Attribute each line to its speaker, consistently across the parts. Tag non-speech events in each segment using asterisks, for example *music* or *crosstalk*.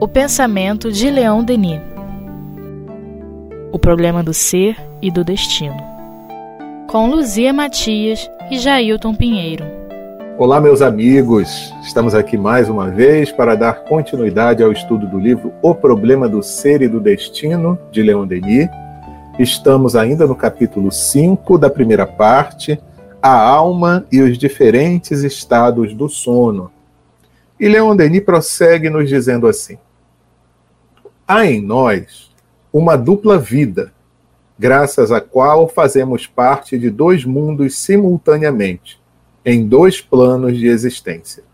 Speaker 1: O pensamento de Leão Denis. O problema do ser e do destino. Com Luzia Matias e Jailton Pinheiro.
Speaker 2: Olá, meus amigos. Estamos aqui mais uma vez para dar continuidade ao estudo do livro O Problema do Ser e do Destino, de Leon Denis. Estamos ainda no capítulo 5 da primeira parte, A Alma e os Diferentes Estados do Sono. E Leon Denis prossegue nos dizendo assim: Há em nós uma dupla vida, graças à qual fazemos parte de dois mundos simultaneamente, em dois planos de existência.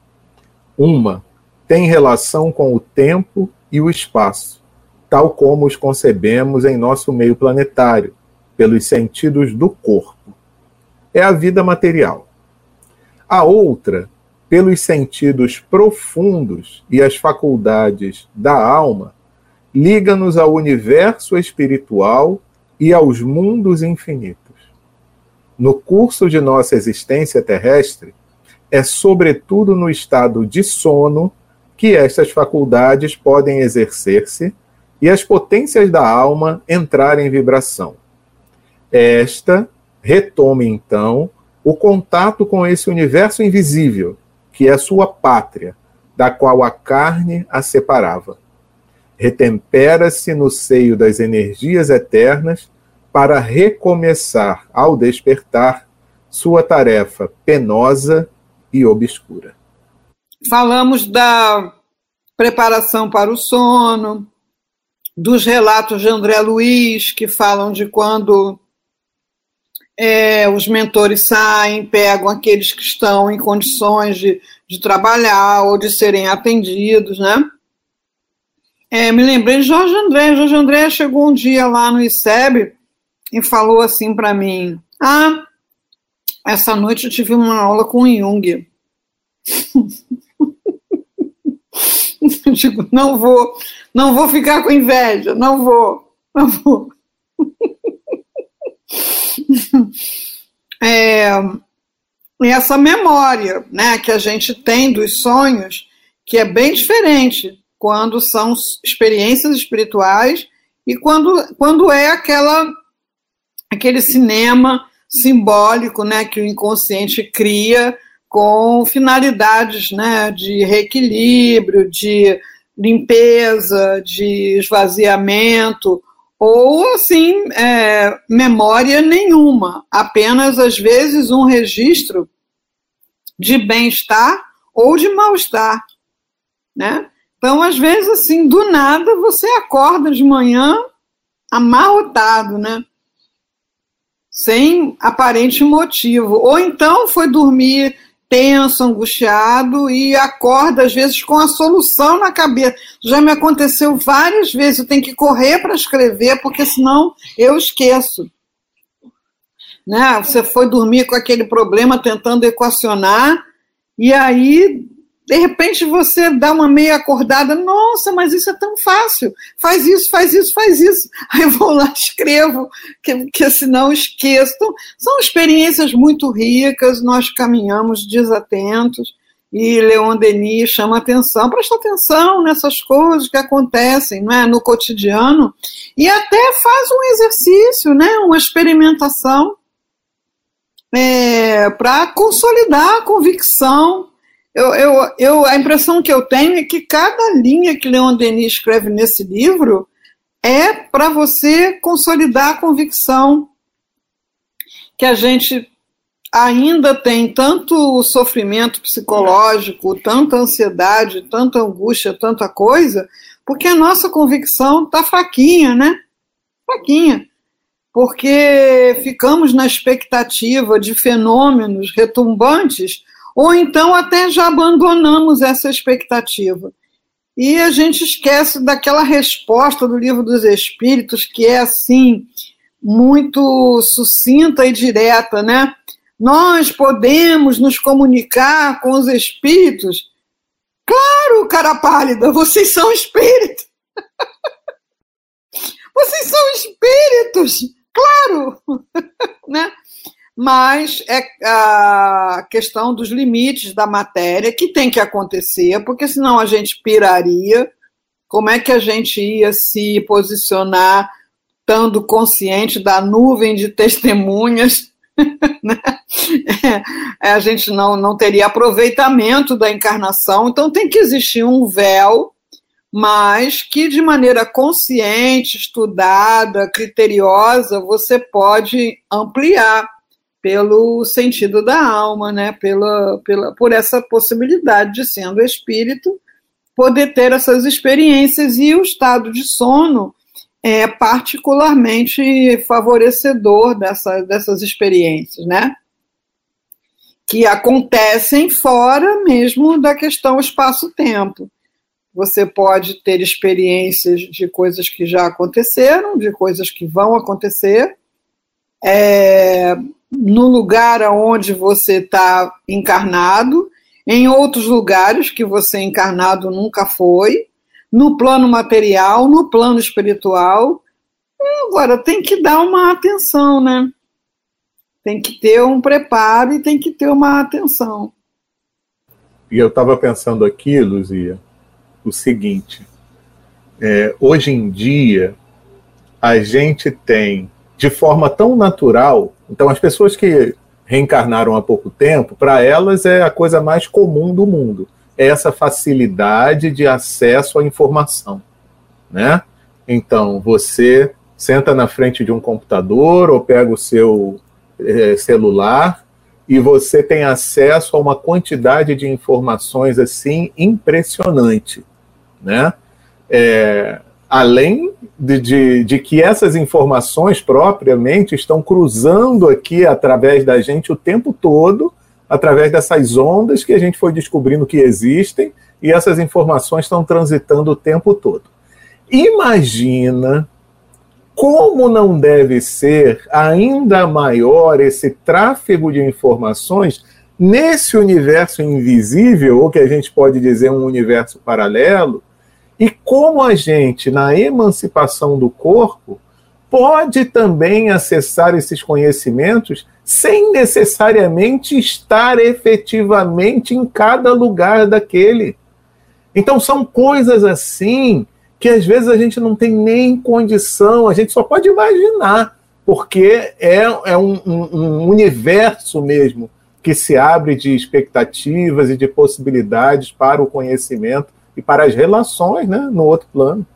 Speaker 2: Uma tem relação com o tempo e o espaço, tal como os concebemos em nosso meio planetário, pelos sentidos do corpo. É a vida material. A outra, pelos sentidos profundos e as faculdades da alma, liga-nos ao universo espiritual e aos mundos infinitos. No curso de nossa existência terrestre, é sobretudo no estado de sono que estas faculdades podem exercer-se e as potências da alma entrar em vibração. Esta retoma então o contato com esse universo invisível, que é sua pátria, da qual a carne a separava retempera-se no seio das energias eternas para recomeçar, ao despertar, sua tarefa penosa e obscura.
Speaker 3: Falamos da preparação para o sono, dos relatos de André Luiz, que falam de quando é, os mentores saem, pegam aqueles que estão em condições de, de trabalhar ou de serem atendidos, né? É, me lembrei de Jorge André. Jorge André chegou um dia lá no ICEB e falou assim para mim: Ah, essa noite eu tive uma aula com Jung. *laughs* eu digo, não vou, não vou ficar com inveja, não vou, não vou. *laughs* é, essa memória né, que a gente tem dos sonhos, que é bem diferente quando são experiências espirituais e quando, quando é aquela aquele cinema simbólico né, que o inconsciente cria com finalidades né, de reequilíbrio, de limpeza, de esvaziamento, ou assim, é, memória nenhuma, apenas às vezes um registro de bem-estar ou de mal-estar. Né? Então, às vezes, assim, do nada, você acorda de manhã amarrotado, né? Sem aparente motivo. Ou então foi dormir tenso, angustiado e acorda, às vezes, com a solução na cabeça. Já me aconteceu várias vezes, eu tenho que correr para escrever, porque senão eu esqueço. Né? Você foi dormir com aquele problema tentando equacionar, e aí de repente você dá uma meia acordada, nossa, mas isso é tão fácil, faz isso, faz isso, faz isso. *laughs* Aí eu vou lá, escrevo, que, que senão esqueço. Então, são experiências muito ricas, nós caminhamos desatentos, e Leon Denis chama atenção, presta atenção nessas coisas que acontecem não é, no cotidiano, e até faz um exercício, né, uma experimentação é, para consolidar a convicção eu, eu, eu, a impressão que eu tenho é que cada linha que Leon Denis escreve nesse livro é para você consolidar a convicção que a gente ainda tem tanto sofrimento psicológico, tanta ansiedade, tanta angústia, tanta coisa, porque a nossa convicção está fraquinha, né? Fraquinha. Porque ficamos na expectativa de fenômenos retumbantes ou então até já abandonamos essa expectativa. E a gente esquece daquela resposta do livro dos Espíritos, que é assim, muito sucinta e direta, né? Nós podemos nos comunicar com os espíritos. Claro, cara pálida, vocês são espíritos. *laughs* vocês são espíritos, claro, *laughs* né? Mas é a questão dos limites da matéria que tem que acontecer, porque senão a gente piraria. Como é que a gente ia se posicionar estando consciente da nuvem de testemunhas? *laughs* né? é, a gente não, não teria aproveitamento da encarnação, então tem que existir um véu mas que de maneira consciente, estudada, criteriosa, você pode ampliar pelo sentido da alma, né? pela, pela, por essa possibilidade de, sendo espírito, poder ter essas experiências e o estado de sono é particularmente favorecedor dessa, dessas experiências, né? Que acontecem fora mesmo da questão espaço-tempo. Você pode ter experiências de coisas que já aconteceram, de coisas que vão acontecer, é, no lugar onde você está encarnado, em outros lugares que você encarnado nunca foi, no plano material, no plano espiritual. Agora, tem que dar uma atenção, né? Tem que ter um preparo e tem que ter uma atenção.
Speaker 2: E eu estava pensando aqui, Luzia, o seguinte: é, hoje em dia, a gente tem, de forma tão natural, então as pessoas que reencarnaram há pouco tempo, para elas é a coisa mais comum do mundo, é essa facilidade de acesso à informação, né? Então, você senta na frente de um computador ou pega o seu é, celular e você tem acesso a uma quantidade de informações assim impressionante né? É, além de, de, de, que essas informações propriamente estão cruzando aqui através da gente o tempo todo, através dessas ondas que a gente foi descobrindo que existem, e essas informações estão transitando o tempo todo. Imagina como não deve ser ainda maior esse tráfego de informações nesse universo invisível, ou que a gente pode dizer um universo paralelo, e como a gente, na emancipação do corpo, pode também acessar esses conhecimentos sem necessariamente estar efetivamente em cada lugar daquele. Então, são coisas assim que às vezes a gente não tem nem condição, a gente só pode imaginar, porque é, é um, um, um universo mesmo que se abre de expectativas e de possibilidades para o conhecimento e para as relações né, no outro plano.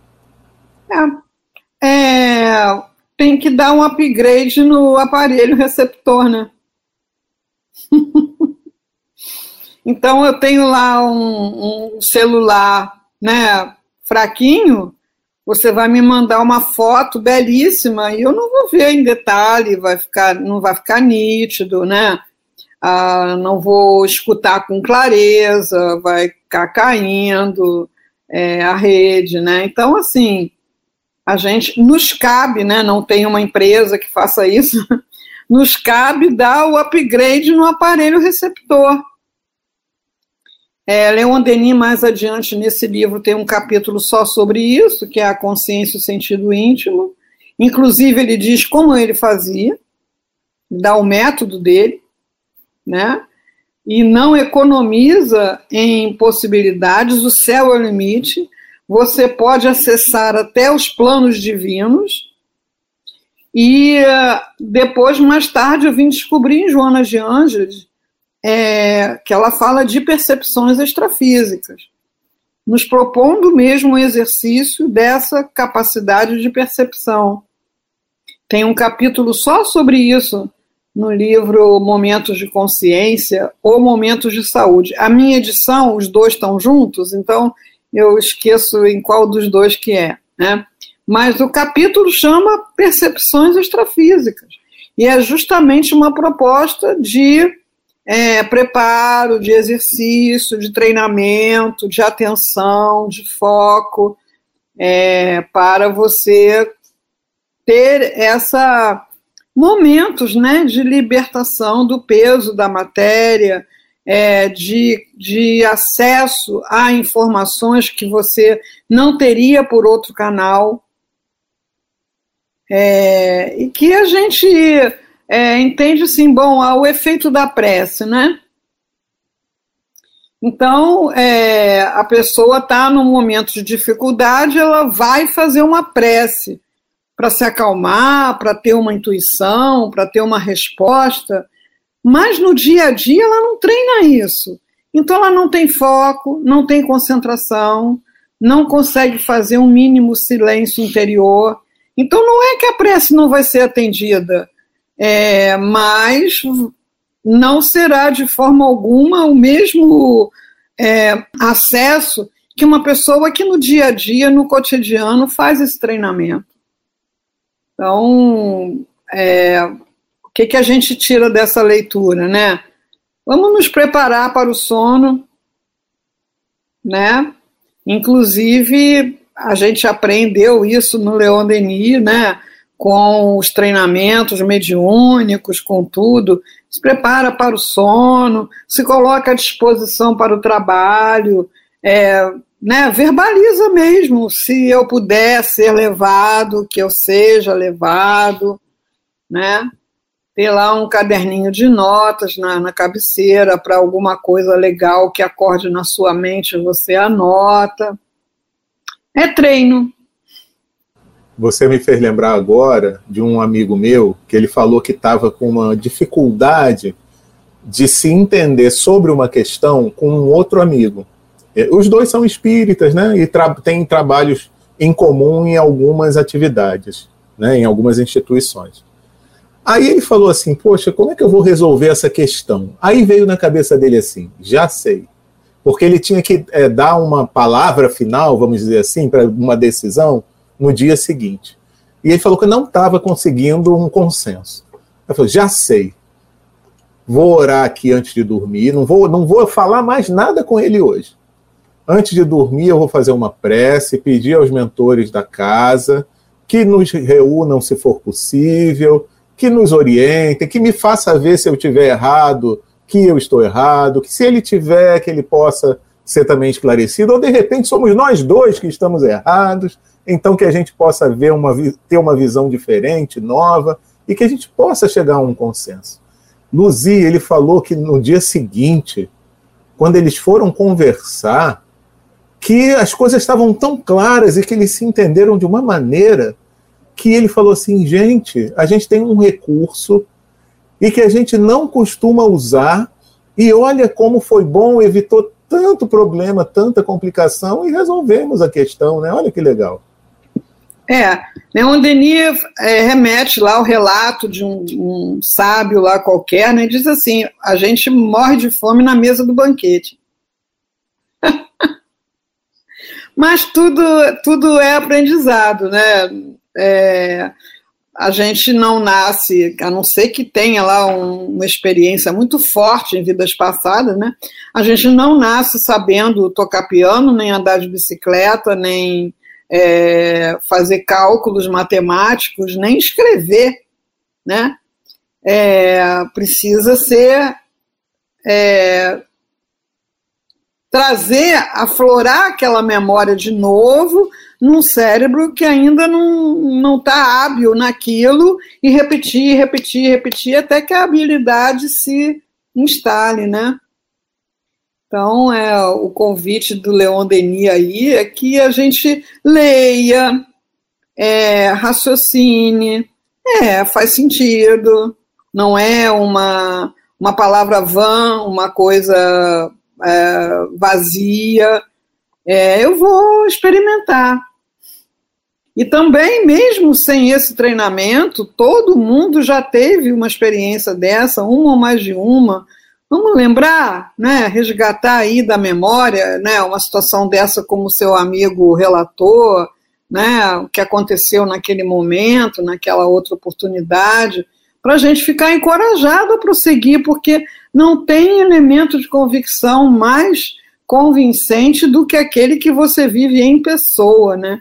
Speaker 3: É, é, tem que dar um upgrade no aparelho receptor, né? *laughs* então eu tenho lá um, um, celular né, fraquinho, você vai me mandar uma foto belíssima e eu não vou ver em detalhe, vai ficar, não vai ficar nítido, né? Ah, não vou escutar com clareza, vai ficar caindo é, a rede, né? Então, assim, a gente nos cabe, né? Não tem uma empresa que faça isso, *laughs* nos cabe dar o upgrade no aparelho receptor. É, Leon Denis, mais adiante nesse livro, tem um capítulo só sobre isso, que é a consciência e o sentido íntimo. Inclusive, ele diz como ele fazia, dá o método dele né? E não economiza em possibilidades, o céu é o limite. Você pode acessar até os planos divinos. E depois, mais tarde, eu vim descobrir em Joana de Ângeles é, que ela fala de percepções extrafísicas, nos propondo mesmo o exercício dessa capacidade de percepção. Tem um capítulo só sobre isso no livro Momentos de Consciência ou Momentos de Saúde. A minha edição, os dois estão juntos, então eu esqueço em qual dos dois que é. Né? Mas o capítulo chama Percepções Extrafísicas. E é justamente uma proposta de é, preparo, de exercício, de treinamento, de atenção, de foco, é, para você ter essa momentos né, de libertação do peso da matéria, é, de, de acesso a informações que você não teria por outro canal. É, e que a gente é, entende assim, bom, o efeito da prece, né? Então, é, a pessoa está num momento de dificuldade, ela vai fazer uma prece para se acalmar, para ter uma intuição, para ter uma resposta, mas no dia a dia ela não treina isso. Então, ela não tem foco, não tem concentração, não consegue fazer um mínimo silêncio interior. Então, não é que a prece não vai ser atendida, é, mas não será de forma alguma o mesmo é, acesso que uma pessoa que no dia a dia, no cotidiano, faz esse treinamento. Então, é, o que, que a gente tira dessa leitura, né? Vamos nos preparar para o sono, né? Inclusive, a gente aprendeu isso no Leon Denis, né? Com os treinamentos mediúnicos, com tudo, se prepara para o sono, se coloca à disposição para o trabalho, é, né, verbaliza mesmo, se eu puder ser levado, que eu seja levado, né? Ter lá um caderninho de notas na, na cabeceira para alguma coisa legal que acorde na sua mente, você anota. É treino,
Speaker 2: você me fez lembrar agora de um amigo meu que ele falou que estava com uma dificuldade de se entender sobre uma questão com um outro amigo. Os dois são espíritas, né? E tra têm trabalhos em comum em algumas atividades, né? Em algumas instituições. Aí ele falou assim: Poxa, como é que eu vou resolver essa questão? Aí veio na cabeça dele assim: Já sei. Porque ele tinha que é, dar uma palavra final, vamos dizer assim, para uma decisão no dia seguinte. E ele falou que não estava conseguindo um consenso. Eu falei, já sei. Vou orar aqui antes de dormir, não vou, não vou falar mais nada com ele hoje. Antes de dormir, eu vou fazer uma prece, pedir aos mentores da casa que nos reúnam se for possível, que nos orientem, que me faça ver se eu tiver errado, que eu estou errado, que se ele tiver, que ele possa ser também esclarecido, ou de repente somos nós dois que estamos errados, então que a gente possa ver uma, ter uma visão diferente, nova, e que a gente possa chegar a um consenso. Luzi, ele falou que no dia seguinte, quando eles foram conversar, que as coisas estavam tão claras e que eles se entenderam de uma maneira que ele falou assim: gente, a gente tem um recurso e que a gente não costuma usar, e olha como foi bom, evitou tanto problema, tanta complicação e resolvemos a questão, né? Olha que legal.
Speaker 3: É, Leon Denis é, remete lá ao relato de um, um, sábio lá qualquer, né? Diz assim: a gente morre de fome na mesa do banquete. *laughs* Mas tudo, tudo é aprendizado, né? É, a gente não nasce, a não ser que tenha lá um, uma experiência muito forte em vidas passadas, né? A gente não nasce sabendo tocar piano, nem andar de bicicleta, nem é, fazer cálculos matemáticos, nem escrever, né? É, precisa ser é, trazer, aflorar aquela memória de novo num cérebro que ainda não está hábil naquilo e repetir, repetir, repetir até que a habilidade se instale, né? Então, é, o convite do Leon Denis aí é que a gente leia, é, raciocine, é, faz sentido, não é uma, uma palavra vã, uma coisa é, vazia. É, eu vou experimentar. E também, mesmo sem esse treinamento, todo mundo já teve uma experiência dessa, uma ou mais de uma, Vamos lembrar, né, resgatar aí da memória, né, uma situação dessa como seu amigo relatou, né, o que aconteceu naquele momento, naquela outra oportunidade, para a gente ficar encorajado a prosseguir, porque não tem elemento de convicção mais convincente do que aquele que você vive em pessoa, né?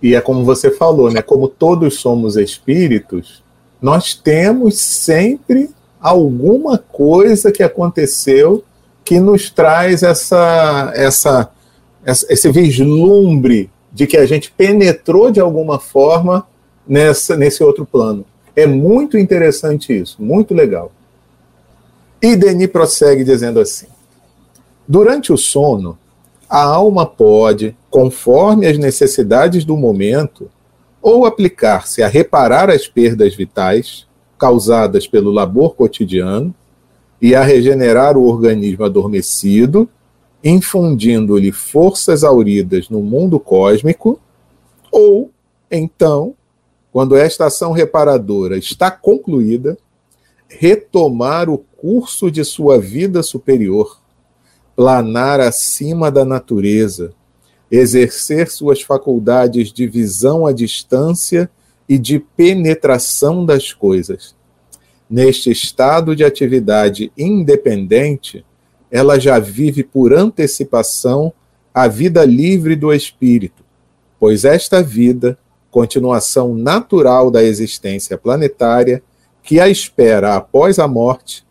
Speaker 2: E é como você falou, né? Como todos somos espíritos, nós temos sempre alguma coisa que aconteceu que nos traz essa, essa, esse vislumbre de que a gente penetrou de alguma forma nessa, nesse outro plano. É muito interessante isso, muito legal. E Denis prossegue dizendo assim: Durante o sono, a alma pode, conforme as necessidades do momento, ou aplicar-se a reparar as perdas vitais causadas pelo labor cotidiano e a regenerar o organismo adormecido, infundindo-lhe forças auridas no mundo cósmico, ou, então, quando esta ação reparadora está concluída, retomar o curso de sua vida superior, planar acima da natureza, exercer suas faculdades de visão à distância e de penetração das coisas. Neste estado de atividade independente, ela já vive por antecipação a vida livre do espírito, pois esta vida, continuação natural da existência planetária, que a espera após a morte,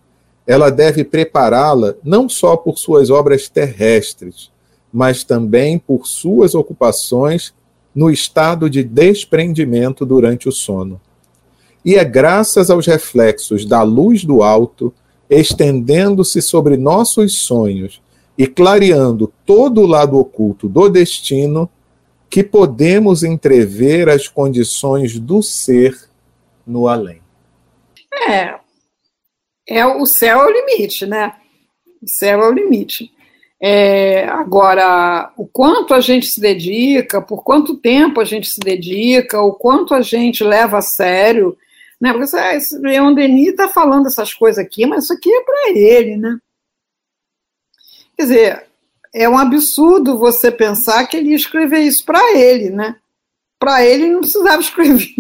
Speaker 2: ela deve prepará-la não só por suas obras terrestres, mas também por suas ocupações no estado de desprendimento durante o sono. E é graças aos reflexos da luz do alto, estendendo-se sobre nossos sonhos e clareando todo o lado oculto do destino, que podemos entrever as condições do ser no além.
Speaker 3: É, é o céu é o limite, né? O céu é o limite. É, agora, o quanto a gente se dedica, por quanto tempo a gente se dedica, o quanto a gente leva a sério, né? Porque esse Leon Denis está falando essas coisas aqui, mas isso aqui é para ele, né? Quer dizer, é um absurdo você pensar que ele ia escrever isso para ele, né? Para ele não precisava escrever.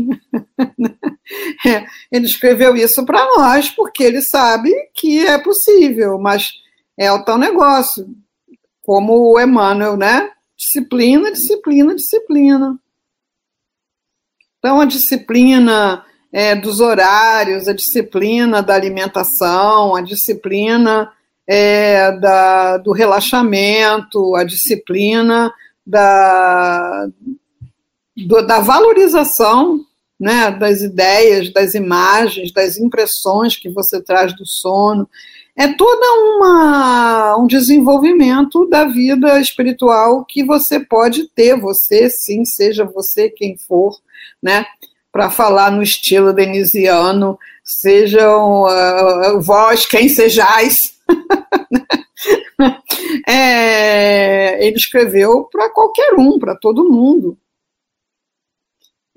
Speaker 3: *laughs* é, ele escreveu isso para nós porque ele sabe que é possível, mas é o tal negócio como o Emmanuel, né? Disciplina, disciplina, disciplina. Então, a disciplina é, dos horários, a disciplina da alimentação, a disciplina é, da, do relaxamento, a disciplina da, do, da valorização né, das ideias, das imagens, das impressões que você traz do sono é toda uma um desenvolvimento da vida espiritual que você pode ter, você sim, seja você quem for, né? Para falar no estilo denisiano, sejam uh, vós quem sejais. *laughs* é, ele escreveu para qualquer um, para todo mundo.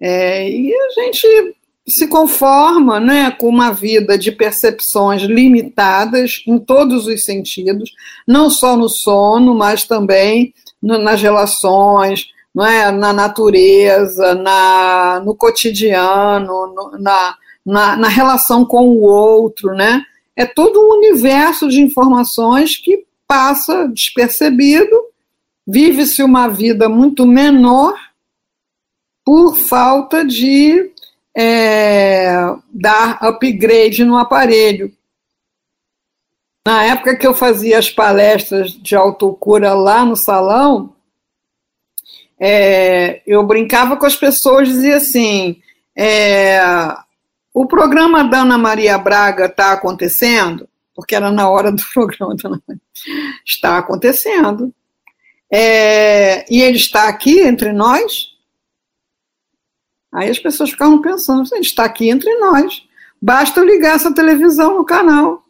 Speaker 3: É, e a gente se conforma né, com uma vida de percepções limitadas em todos os sentidos, não só no sono, mas também no, nas relações, não é, na natureza, na, no cotidiano, no, na, na, na relação com o outro. Né? É todo um universo de informações que passa despercebido, vive-se uma vida muito menor por falta de é, dar upgrade no aparelho. Na época que eu fazia as palestras de autocura lá no salão, é, eu brincava com as pessoas, dizia assim: é, o programa da Ana Maria Braga está acontecendo, porque era na hora do *laughs* programa da Ana Maria, está acontecendo. É, e ele está aqui entre nós, Aí as pessoas ficavam pensando, ele está aqui entre nós, basta eu ligar essa televisão no canal.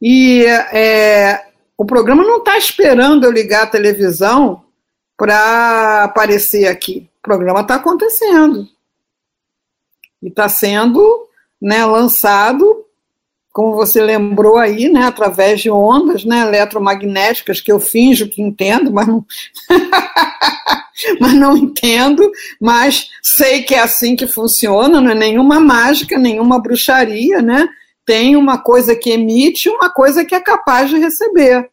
Speaker 3: E é, o programa não está esperando eu ligar a televisão para aparecer aqui. O programa está acontecendo. E está sendo né, lançado, como você lembrou aí, né, através de ondas né, eletromagnéticas que eu finjo que entendo, mas não. *laughs* mas não entendo, mas sei que é assim que funciona, não é nenhuma mágica, nenhuma bruxaria, né? Tem uma coisa que emite, uma coisa que é capaz de receber.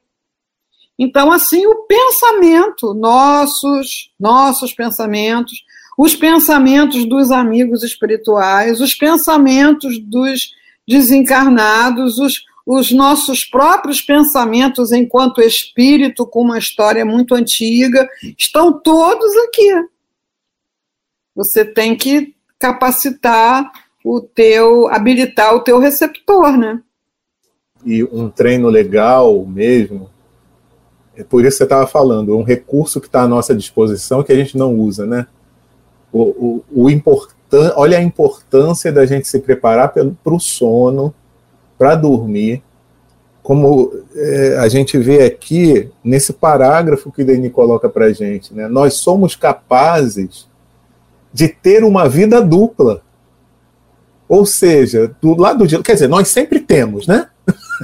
Speaker 3: Então, assim, o pensamento, nossos, nossos pensamentos, os pensamentos dos amigos espirituais, os pensamentos dos desencarnados, os, os nossos próprios pensamentos enquanto espírito com uma história muito antiga, estão todos aqui. Você tem que capacitar o teu habilitar o teu receptor, né?
Speaker 2: E um treino legal mesmo. É por isso que você estava falando, um recurso que está à nossa disposição que a gente não usa, né? O, o, o importan olha a importância da gente se preparar para o sono, para dormir, como é, a gente vê aqui nesse parágrafo que Denis coloca para a gente, né? Nós somos capazes de ter uma vida dupla. Ou seja, do lado de. Quer dizer, nós sempre temos, né?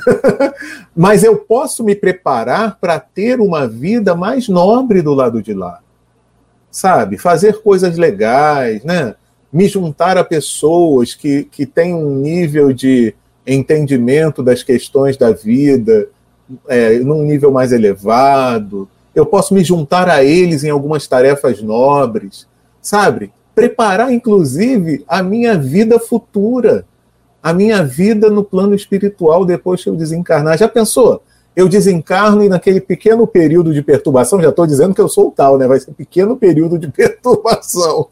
Speaker 2: *laughs* Mas eu posso me preparar para ter uma vida mais nobre do lado de lá. Sabe? Fazer coisas legais, né? Me juntar a pessoas que, que têm um nível de entendimento das questões da vida é, num nível mais elevado. Eu posso me juntar a eles em algumas tarefas nobres, sabe? preparar, inclusive, a minha vida futura, a minha vida no plano espiritual depois que eu desencarnar. Já pensou? Eu desencarno e naquele pequeno período de perturbação, já estou dizendo que eu sou o tal, né? Vai ser um pequeno período de *laughs* perturbação.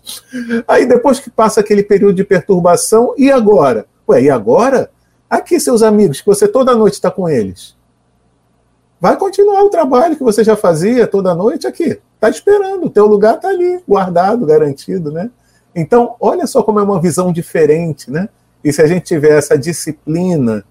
Speaker 2: Aí depois que passa aquele período de perturbação, e agora? Ué, e agora? Aqui, seus amigos, que você toda noite está com eles. Vai continuar o trabalho que você já fazia toda noite aqui. Está esperando, o teu lugar está ali, guardado, garantido, né? Então, olha só como é uma visão diferente, né? E se a gente tiver essa disciplina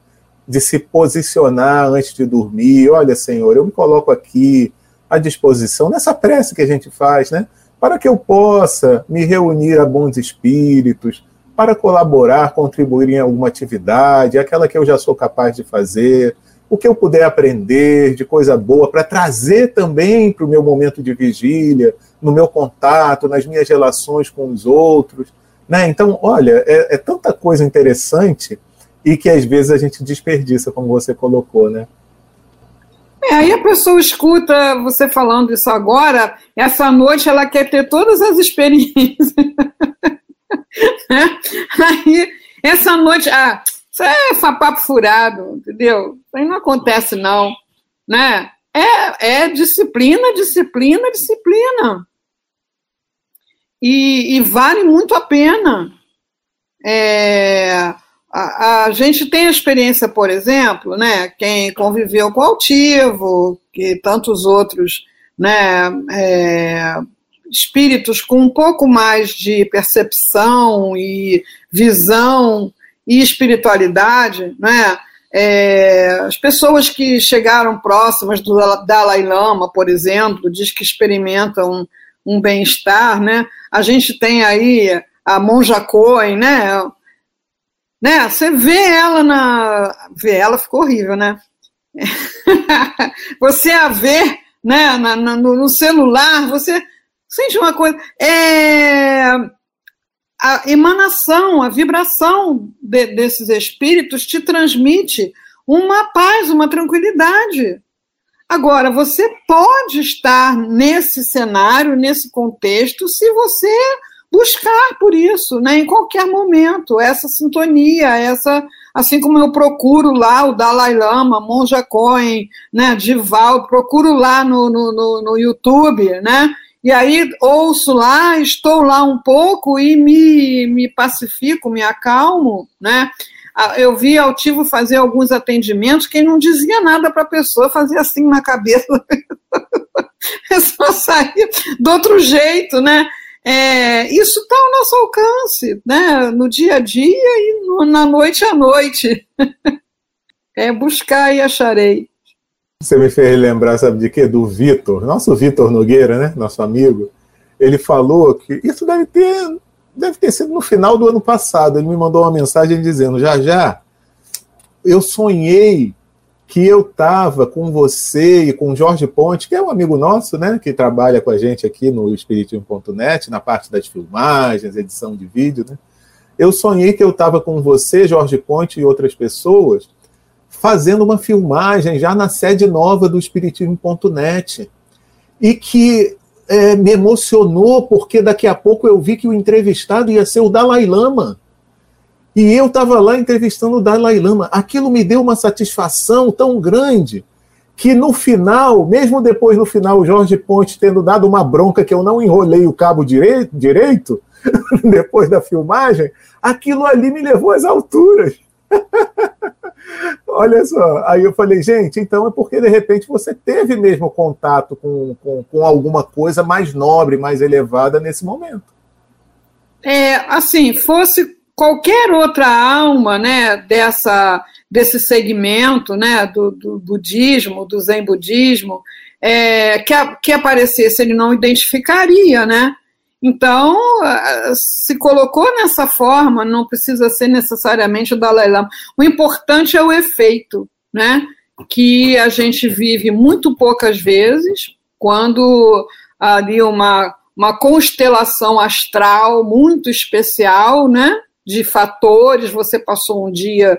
Speaker 2: de se posicionar antes de dormir, olha, Senhor, eu me coloco aqui à disposição nessa prece que a gente faz, né? Para que eu possa me reunir a bons espíritos, para colaborar, contribuir em alguma atividade, aquela que eu já sou capaz de fazer, o que eu puder aprender de coisa boa para trazer também para o meu momento de vigília, no meu contato, nas minhas relações com os outros. Né? Então, olha, é, é tanta coisa interessante e que às vezes a gente desperdiça, como você colocou, né?
Speaker 3: É, aí a pessoa escuta você falando isso agora, essa noite ela quer ter todas as experiências. *laughs* Né? aí, essa noite, ah, isso é papo furado, entendeu? Aí não acontece, não. Né? É, é disciplina, disciplina, disciplina. E, e vale muito a pena. É, a, a, gente tem a experiência, por exemplo, né, quem conviveu com o altivo, que tantos outros né, é, espíritos com um pouco mais de percepção e visão e espiritualidade, né? É, as pessoas que chegaram próximas do Dalai Lama, por exemplo, diz que experimentam um, um bem-estar, né? A gente tem aí a Monja Coen, né? Né? Você vê ela na, vê ela ficou horrível, né? *laughs* você a vê, né? Na, na, no celular, você sente uma coisa. É, a emanação, a vibração de, desses espíritos te transmite uma paz, uma tranquilidade. Agora, você pode estar nesse cenário, nesse contexto, se você buscar por isso, né, em qualquer momento, essa sintonia, essa, assim como eu procuro lá o Dalai Lama, Monja Coen, né, Dival, procuro lá no, no, no, no YouTube, né, e aí ouço lá, estou lá um pouco e me, me pacifico, me acalmo, né? Eu vi Altivo fazer alguns atendimentos, quem não dizia nada para a pessoa, fazia assim na cabeça. *laughs* é só sair do outro jeito, né? É, isso está ao nosso alcance, né? No dia a dia e no, na noite à noite. *laughs* é buscar e acharei.
Speaker 2: Você me fez lembrar, sabe de quê? Do Vitor, nosso Vitor Nogueira, né? Nosso amigo. Ele falou que isso deve ter, deve ter sido no final do ano passado. Ele me mandou uma mensagem dizendo: já já, eu sonhei que eu estava com você e com Jorge Ponte, que é um amigo nosso, né? Que trabalha com a gente aqui no Espiritismo.net, na parte das filmagens, edição de vídeo, né? Eu sonhei que eu estava com você, Jorge Ponte e outras pessoas fazendo uma filmagem já na sede nova do Espiritismo.net. E que é, me emocionou, porque daqui a pouco eu vi que o entrevistado ia ser o Dalai Lama. E eu estava lá entrevistando o Dalai Lama. Aquilo me deu uma satisfação tão grande que no final, mesmo depois no final, o Jorge Ponte tendo dado uma bronca que eu não enrolei o cabo direito, direito *laughs* depois da filmagem, aquilo ali me levou às alturas. *laughs* Olha só, aí eu falei, gente, então é porque de repente você teve mesmo contato com, com, com alguma coisa mais nobre, mais elevada nesse momento.
Speaker 3: É, assim, fosse qualquer outra alma, né, dessa desse segmento, né, do, do budismo, do zen budismo, é, que, a, que aparecesse, ele não identificaria, né? Então, se colocou nessa forma, não precisa ser necessariamente o Dalai Lama. O importante é o efeito, né? Que a gente vive muito poucas vezes, quando ali uma, uma constelação astral muito especial, né? De fatores, você passou um dia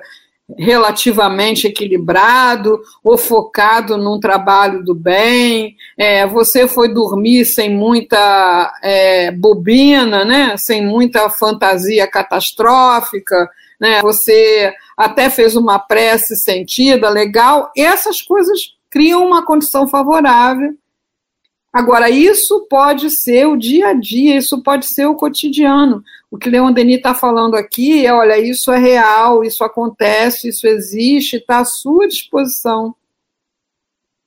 Speaker 3: relativamente equilibrado ou focado num trabalho do bem, é, você foi dormir sem muita é, bobina, né, sem muita fantasia catastrófica, né, você até fez uma prece sentida, legal, essas coisas criam uma condição favorável. Agora, isso pode ser o dia a dia, isso pode ser o cotidiano. O que Leon Denis está falando aqui é: olha, isso é real, isso acontece, isso existe, está à sua disposição.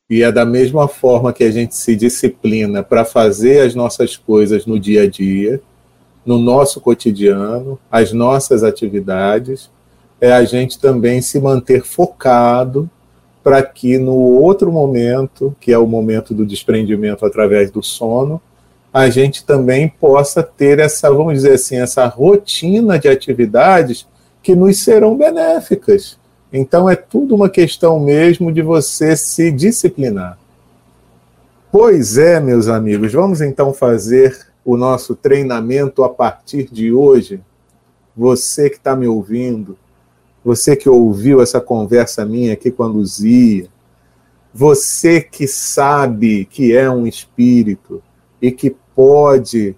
Speaker 2: E é da mesma forma que a gente se disciplina para fazer as nossas coisas no dia a dia, no nosso cotidiano, as nossas atividades, é a gente também se manter focado para que no outro momento, que é o momento do desprendimento através do sono, a gente também possa ter essa, vamos dizer assim, essa rotina de atividades que nos serão benéficas. Então é tudo uma questão mesmo de você se disciplinar. Pois é, meus amigos, vamos então fazer o nosso treinamento a partir de hoje. Você que está me ouvindo, você que ouviu essa conversa minha aqui com a Luzia, você que sabe que é um espírito, e que pode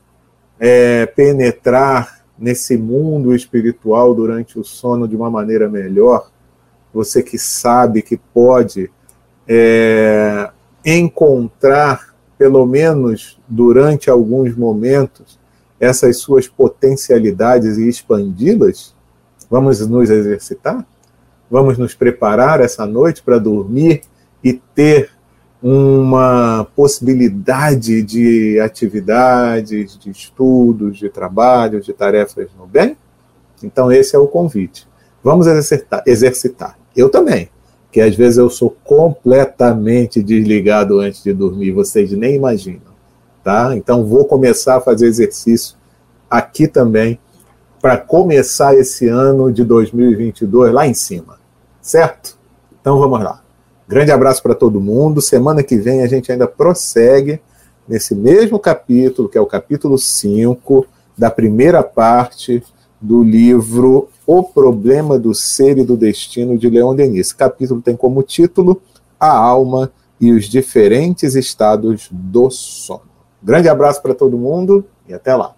Speaker 2: é, penetrar nesse mundo espiritual durante o sono de uma maneira melhor, você que sabe que pode é, encontrar, pelo menos durante alguns momentos, essas suas potencialidades e expandi-las, vamos nos exercitar? Vamos nos preparar essa noite para dormir e ter uma possibilidade de atividades, de estudos, de trabalhos, de tarefas no bem? Então, esse é o convite. Vamos exercitar. exercitar. Eu também, que às vezes eu sou completamente desligado antes de dormir, vocês nem imaginam. Tá? Então, vou começar a fazer exercício aqui também, para começar esse ano de 2022 lá em cima. Certo? Então, vamos lá. Grande abraço para todo mundo. Semana que vem a gente ainda prossegue nesse mesmo capítulo, que é o capítulo 5 da primeira parte do livro O Problema do Ser e do Destino de Leon Denis. Esse capítulo tem como título A Alma e os Diferentes Estados do Sono. Grande abraço para todo mundo e até lá.